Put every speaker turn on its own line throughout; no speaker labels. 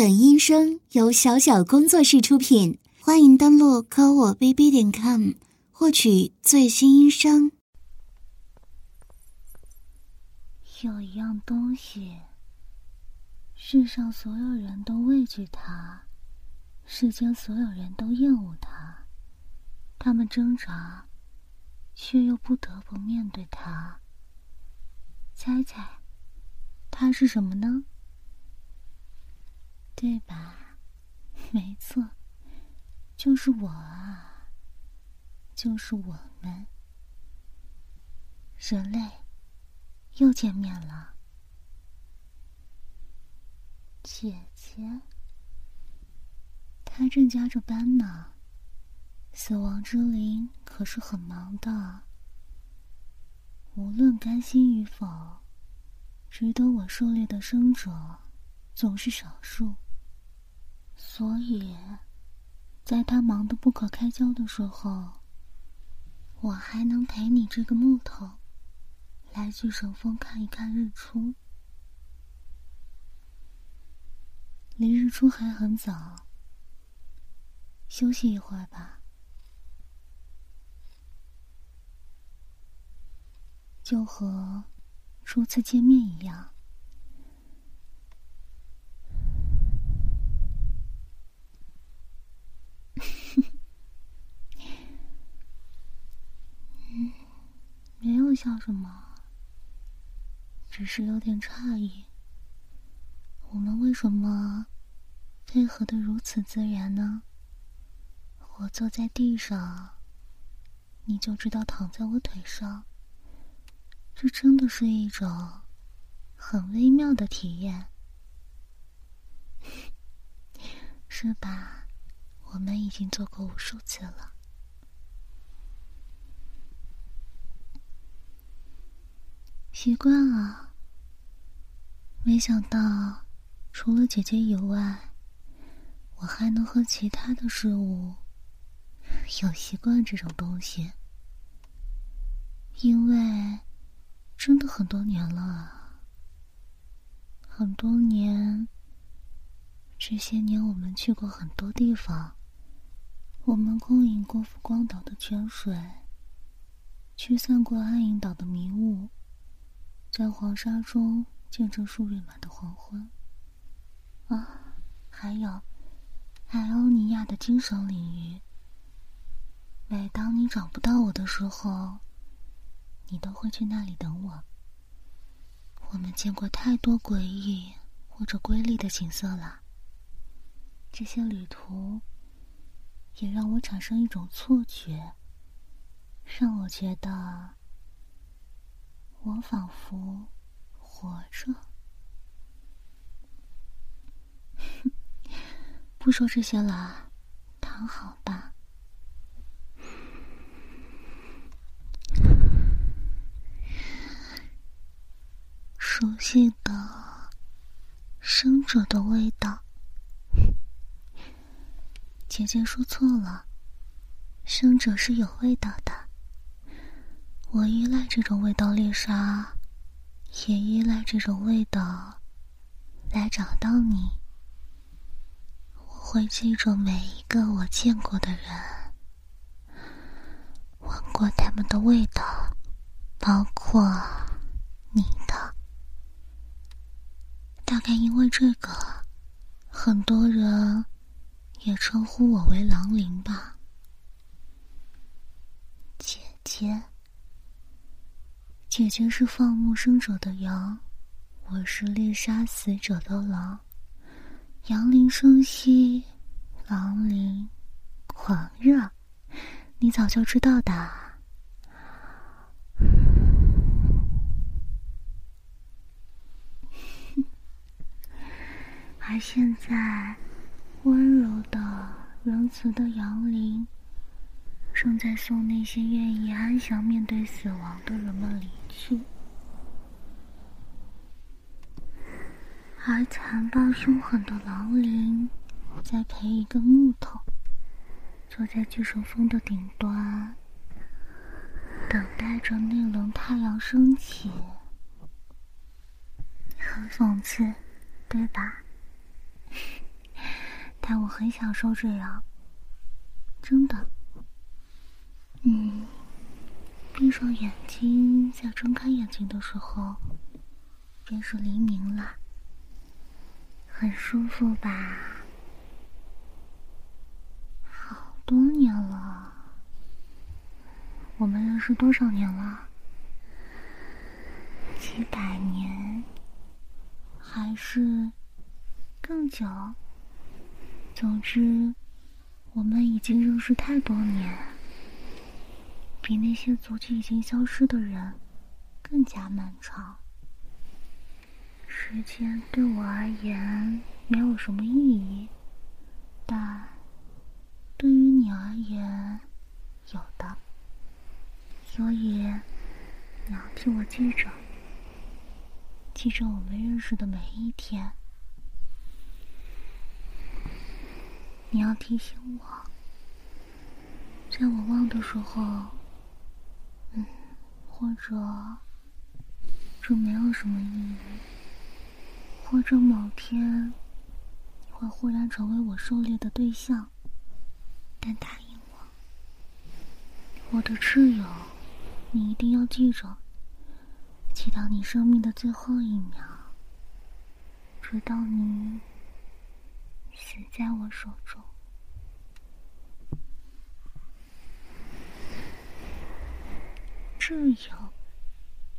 本音声由小小工作室出品，欢迎登录科我 bb 点 com 获取最新音声。
有一样东西，世上所有人都畏惧它，世间所有人都厌恶它，他们挣扎，却又不得不面对它。猜猜，它是什么呢？对吧？没错，就是我啊，就是我们，人类又见面了。姐姐，她正加着班呢。死亡之灵可是很忙的，无论甘心与否，值得我狩猎的生者总是少数。所以，在他忙得不可开交的时候，我还能陪你这个木头，来去神峰看一看日出。离日出还很早，休息一会儿吧，就和初次见面一样。没有笑什么，只是有点诧异。我们为什么配合的如此自然呢？我坐在地上，你就知道躺在我腿上，这真的是一种很微妙的体验，是吧？我们已经做过无数次了。习惯啊！没想到，除了姐姐以外，我还能和其他的事物有习惯这种东西。因为真的很多年了，很多年。这些年我们去过很多地方，我们共饮过浮光岛的泉水，驱散过暗影岛的迷雾。在黄沙中见证数月满的黄昏。啊，还有艾欧尼亚的精神领域。每当你找不到我的时候，你都会去那里等我。我们见过太多诡异或者瑰丽的景色了。这些旅途也让我产生一种错觉，让我觉得。我仿佛活着。不说这些了，躺好吧。熟悉的生者的味道。姐姐说错了，生者是有味道的。我依赖这种味道猎杀，也依赖这种味道来找到你。我会记住每一个我见过的人，闻过他们的味道，包括你的。大概因为这个，很多人也称呼我为狼灵吧，姐姐。姐姐是放牧生者的羊，我是猎杀死者的狼。羊铃声息，狼铃狂热，你早就知道的。而现在，温柔的、仁慈的羊铃。正在送那些愿意安详面对死亡的人们离去，而残暴凶狠的狼灵在陪一个木头，坐在巨神峰的顶端，等待着那轮太阳升起。很讽刺，对吧？但我很享受这样，真的。嗯，闭上眼睛，再睁开眼睛的时候，便是黎明了，很舒服吧？好多年了，我们认识多少年了？几百年，还是更久？总之，我们已经认识太多年。比那些足迹已经消失的人更加漫长。时间对我而言没有什么意义，但对于你而言有的。所以你要替我记着，记着我们认识的每一天。你要提醒我，在我忘的时候。或者，这没有什么意义。或者某天，你会忽然成为我狩猎的对象。但答应我，我的挚友，你一定要记着，记到你生命的最后一秒，直到你死在我手中。挚友，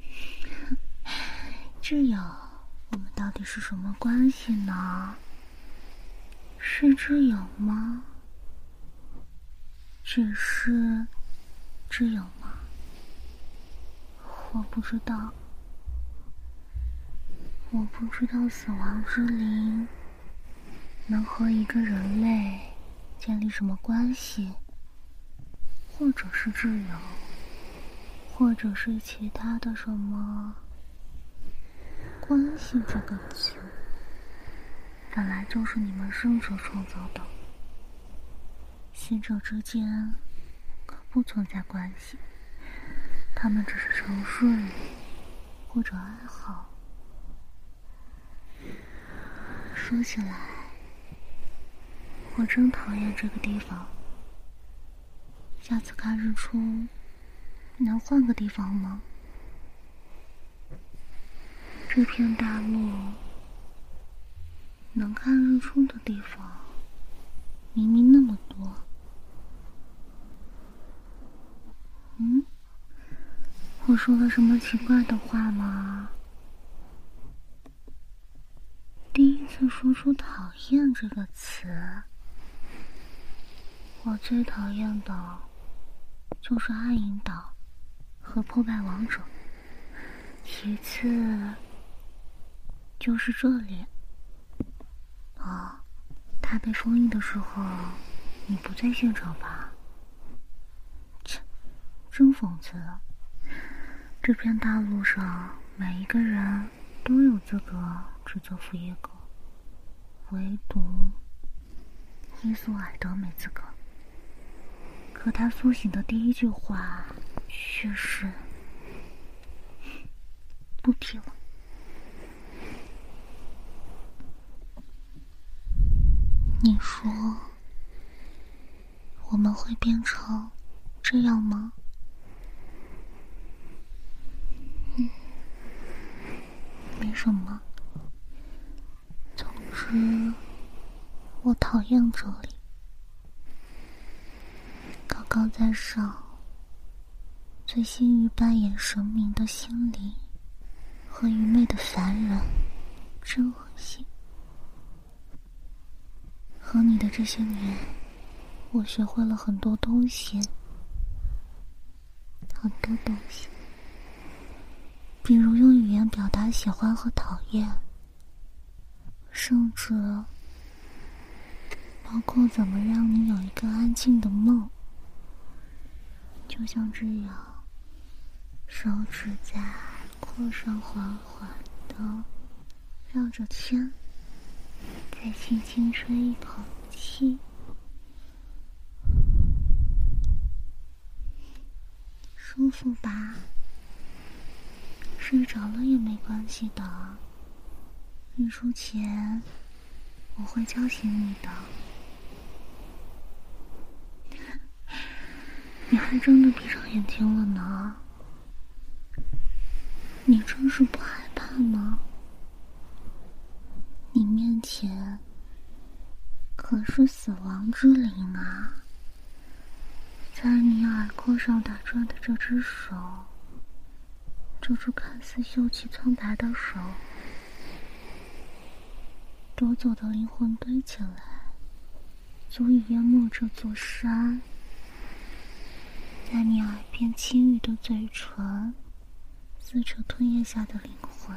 挚友，我们到底是什么关系呢？是挚友吗？只是挚友吗？我不知道，我不知道死亡之灵能和一个人类建立什么关系，或者是挚友。或者是其他的什么关系这个词，本来就是你们生者创造的，死者之间可不存在关系，他们只是沉睡或者爱好。说起来，我真讨厌这个地方，下次看日出。能换个地方吗？这片大陆能看日出的地方明明那么多。嗯，我说了什么奇怪的话吗？第一次说出“讨厌”这个词，我最讨厌的就是暗影岛。和破败王者，其次就是这里。哦，他被封印的时候，你不在现场吧？切，真讽刺！这片大陆上每一个人都有资格指责福耶格，唯独伊苏尔德没资格。可他苏醒的第一句话。确实不提了。你说我们会变成这样吗？没什么。总之，我讨厌这里，高高在上。醉心于扮演神明的心灵和愚昧的凡人，真恶心。和你的这些年，我学会了很多东西，很多东西，比如用语言表达喜欢和讨厌，甚至包括怎么让你有一个安静的梦，就像这样。手指在耳廓上缓缓的绕着圈，再轻轻吹一口气，舒服吧？睡着了也没关系的，日出前我会叫醒你的。你还真的闭上眼睛了呢。你真是不害怕吗？你面前可是死亡之灵啊！在你耳廓上打转的这只手，这只看似秀气苍白的手，夺走的灵魂堆起来，足以淹没这座山。在你耳边轻语的嘴唇。撕扯吞咽下的灵魂，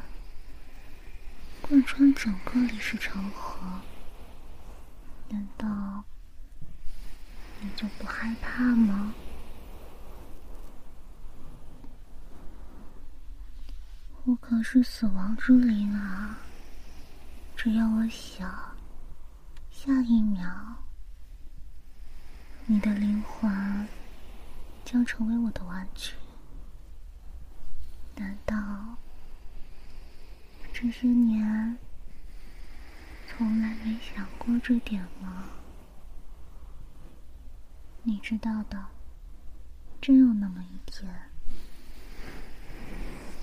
贯穿整个历史长河。难道你就不害怕吗？我可是死亡之灵啊！只要我想，下一秒，你的灵魂将成为我的玩具。难道这些年从来没想过这点吗？你知道的，真有那么一天，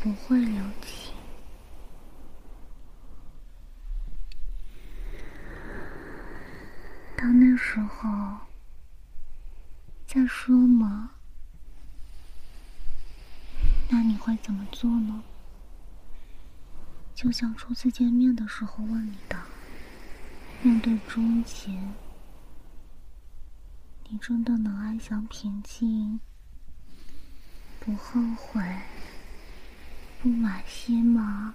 不会留情。到那时候再说嘛。那你会怎么做呢？就像初次见面的时候问你的，面对终结，你真的能安详平静，不后悔，不惋惜吗？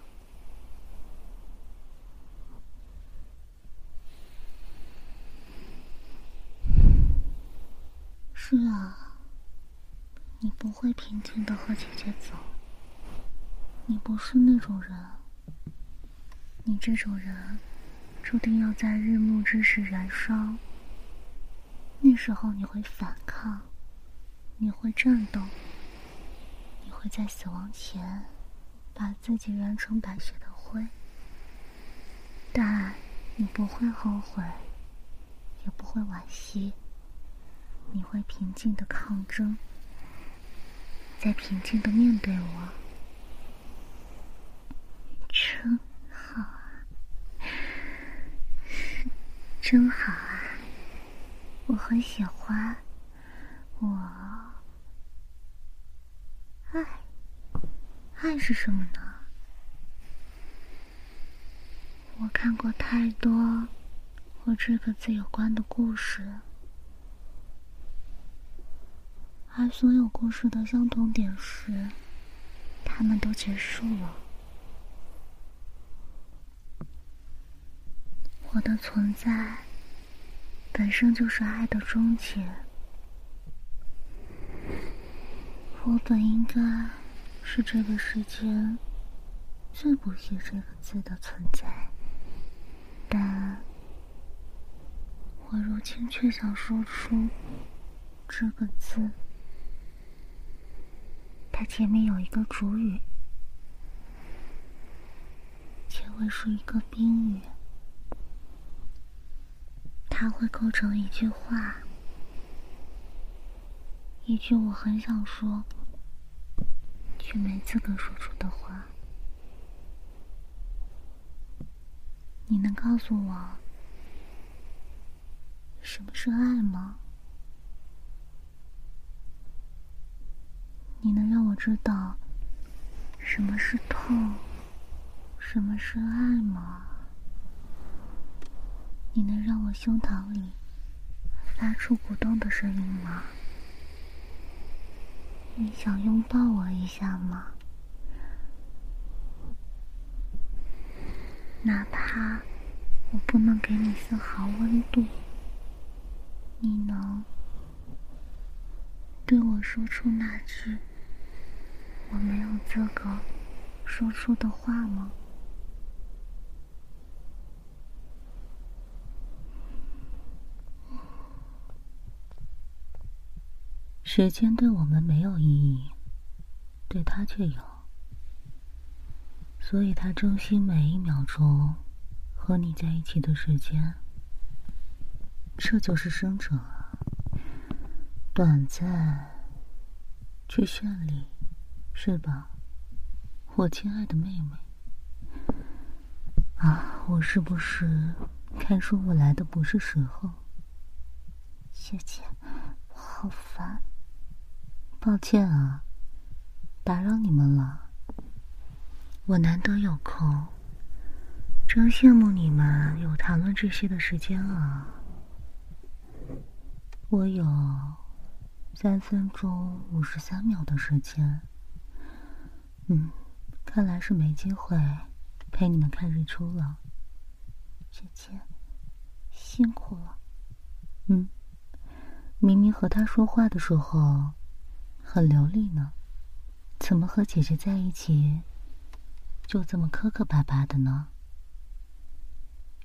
是啊。你不会平静的和姐姐走，你不是那种人。你这种人，注定要在日暮之时燃烧。那时候你会反抗，你会战斗，你会在死亡前把自己燃成白雪的灰。但你不会后悔，也不会惋惜，你会平静的抗争。在平静的面对我，真好啊，真好啊！我很喜欢我爱爱是什么呢？我看过太多和这个字有关的故事。而所有故事的相同点是，他们都结束了。我的存在本身就是爱的终结。我本应该是这个世间最不屑这个字的存在，但我如今却想说出这个字。它前面有一个主语，结尾是一个宾语，它会构成一句话，一句我很想说却没资格说出的话。你能告诉我什么是爱吗？你能让我知道什么是痛，什么是爱吗？你能让我胸膛里发出鼓动的声音吗？你想拥抱我一下吗？哪怕我不能给你丝毫温度，你能对我说出那句？我没有资格说出的话吗？
时间对我们没有意义，对他却有，所以他珍惜每一秒钟和你在一起的时间。这就是生者，短暂
去县里，是吧？我亲爱的妹妹。啊，我是不是该说我来的不是时候？
姐姐，我好烦。
抱歉啊，打扰你们了。我难得有空，真羡慕你们有谈论这些的时间啊。我有三分钟五十三秒的时间。嗯，看来是没机会陪你们看日出了。
姐姐，辛苦了。
嗯，明明和他说话的时候很流利呢，怎么和姐姐在一起？就这么磕磕巴巴的呢？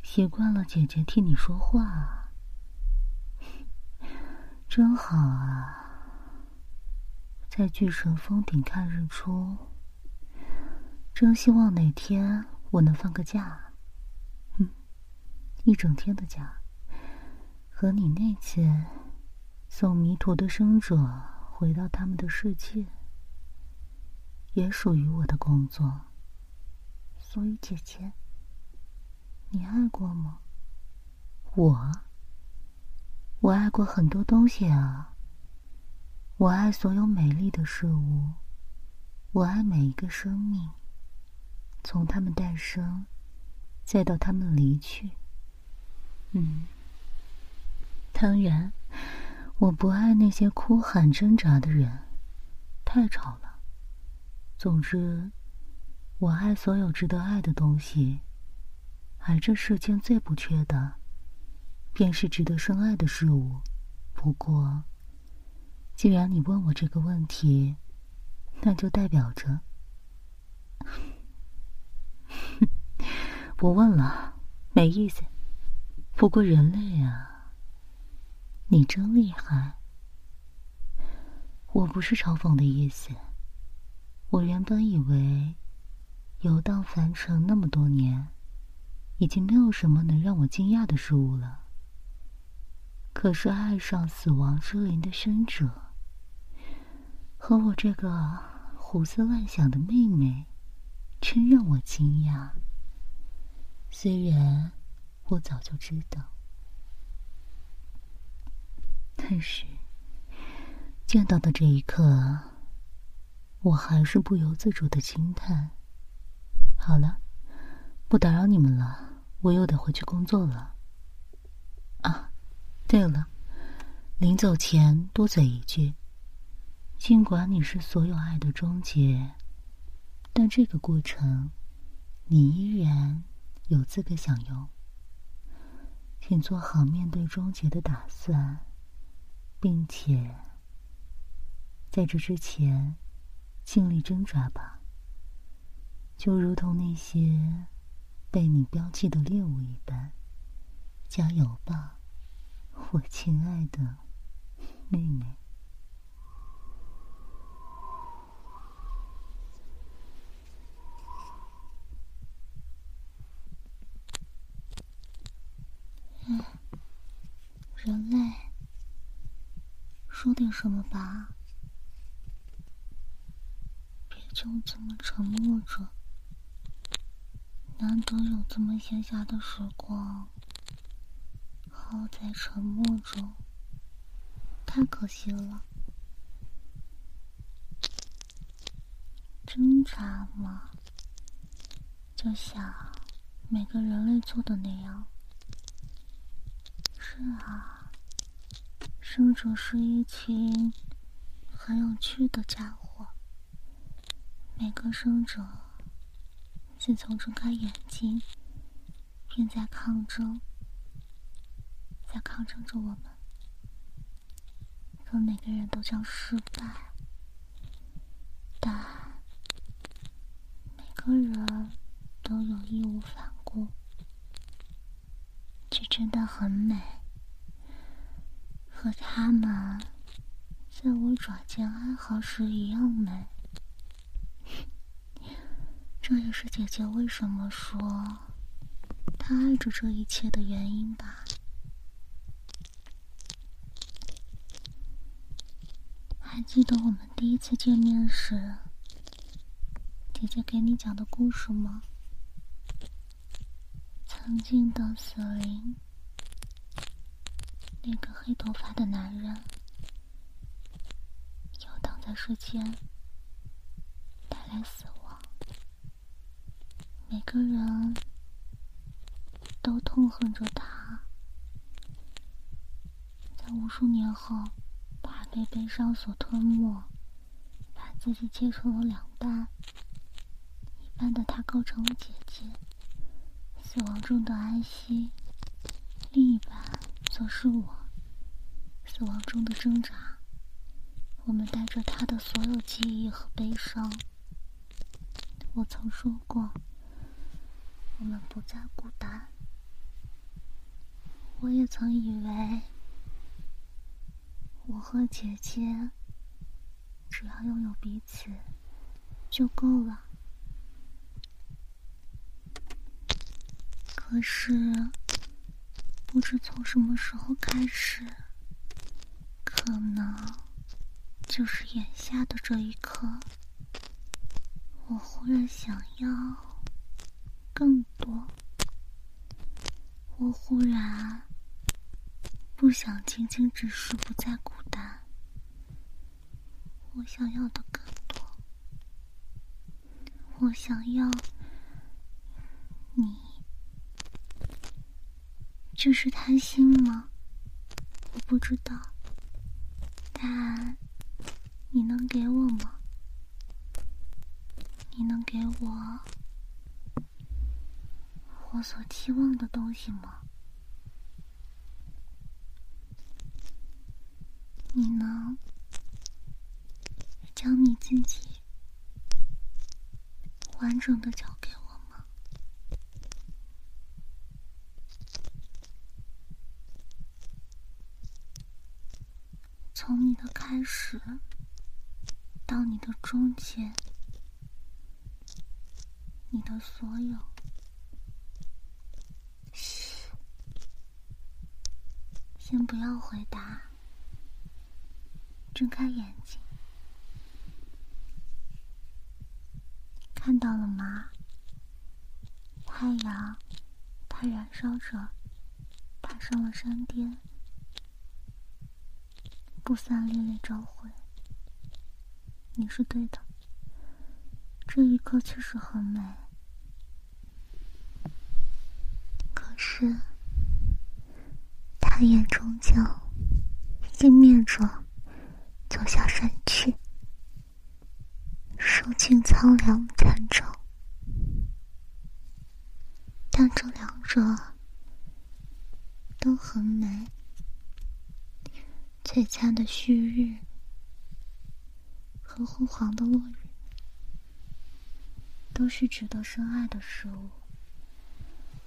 习惯了姐姐替你说话，真好啊！在巨神峰顶看日出，真希望哪天我能放个假，嗯，一整天的假，和你那次送迷途的生者回到他们的世界，也属于我的工作。
所以，姐姐，你爱过吗？
我，我爱过很多东西啊。我爱所有美丽的事物，我爱每一个生命，从他们诞生，再到他们离去。嗯，当然，我不爱那些哭喊挣扎的人，太吵了。总之。我爱所有值得爱的东西，而这世间最不缺的，便是值得深爱的事物。不过，既然你问我这个问题，那就代表着不问了，没意思。不过人类啊，你真厉害。我不是嘲讽的意思，我原本以为。游荡凡尘那么多年，已经没有什么能让我惊讶的事物了。可是爱上死亡之灵的生者，和我这个胡思乱想的妹妹，真让我惊讶。虽然我早就知道，但是见到的这一刻，我还是不由自主的惊叹。好了，不打扰你们了，我又得回去工作了。啊，对了，临走前多嘴一句：尽管你是所有爱的终结，但这个过程，你依然有资格享用。请做好面对终结的打算，并且在这之前尽力挣扎吧。就如同那些被你标记的猎物一般，加油吧，我亲爱的妹妹。
嗯，人类，说点什么吧，别就这么沉默着。难得有这么闲暇的时光，耗在沉默中，太可惜了。挣扎嘛，就像每个人类做的那样。是啊，生者是一群很有趣的家伙。每个生者。自从睁开眼睛，便在抗争，在抗争着我们。可每个人都将失败，但每个人都有义无反顾。真的很美，和他们在我爪尖哀嚎时一样美。这也是姐姐为什么说她爱着这一切的原因吧。还
记得我们第一次见面时，姐姐给你讲的故事吗？曾经的死灵，那个黑头发的男人，游荡在世间，带来死亡。每个人都痛恨着他，在无数年后。他被悲伤所吞没，把自己切成了两半。一半的他构成了姐姐，死亡中的安息；另一半则是我，死亡中的挣扎。我们带着他的所有记忆和悲伤。我曾说过，我们不再孤单。我也曾以为。我和姐姐只要拥有彼此就够了。可是，不知从什么时候开始，可能就是眼下的这一刻，我忽然想要更多。我忽然。不想仅仅只是不再孤单，我想要的更多。我想要你，这是贪心吗？我不知道，但你能给我吗？你能给我我所期望的东西吗？你能将你自己完整的交给我吗？从你的开始到你的终结，你的所有。嘘，先不要回答。睁开眼睛，看到了吗？太阳，它燃烧着，爬上了山巅，不散烈烈朝晖。你是对的，这一刻确实很美。可是，它也终将熄灭着。走下山去，数尽苍凉残照。但这两者都很美，璀璨的旭日和昏黄的落日，都是值得深爱的事物。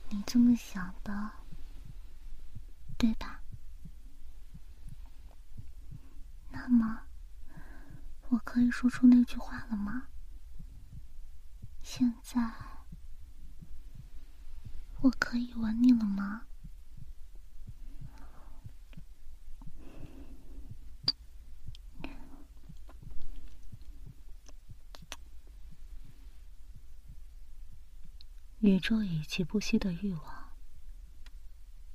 你这么想的，对吧？那么，我可以说出那句话了吗？现在，我可以吻你了吗？
宇宙以其不息的欲望，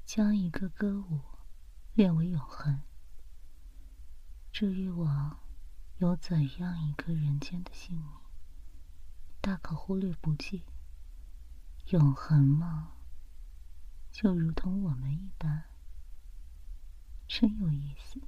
将一个歌舞练为永恒。这欲望有怎样一个人间的性命，大可忽略不计。永恒吗？就如同我们一般，真有意思。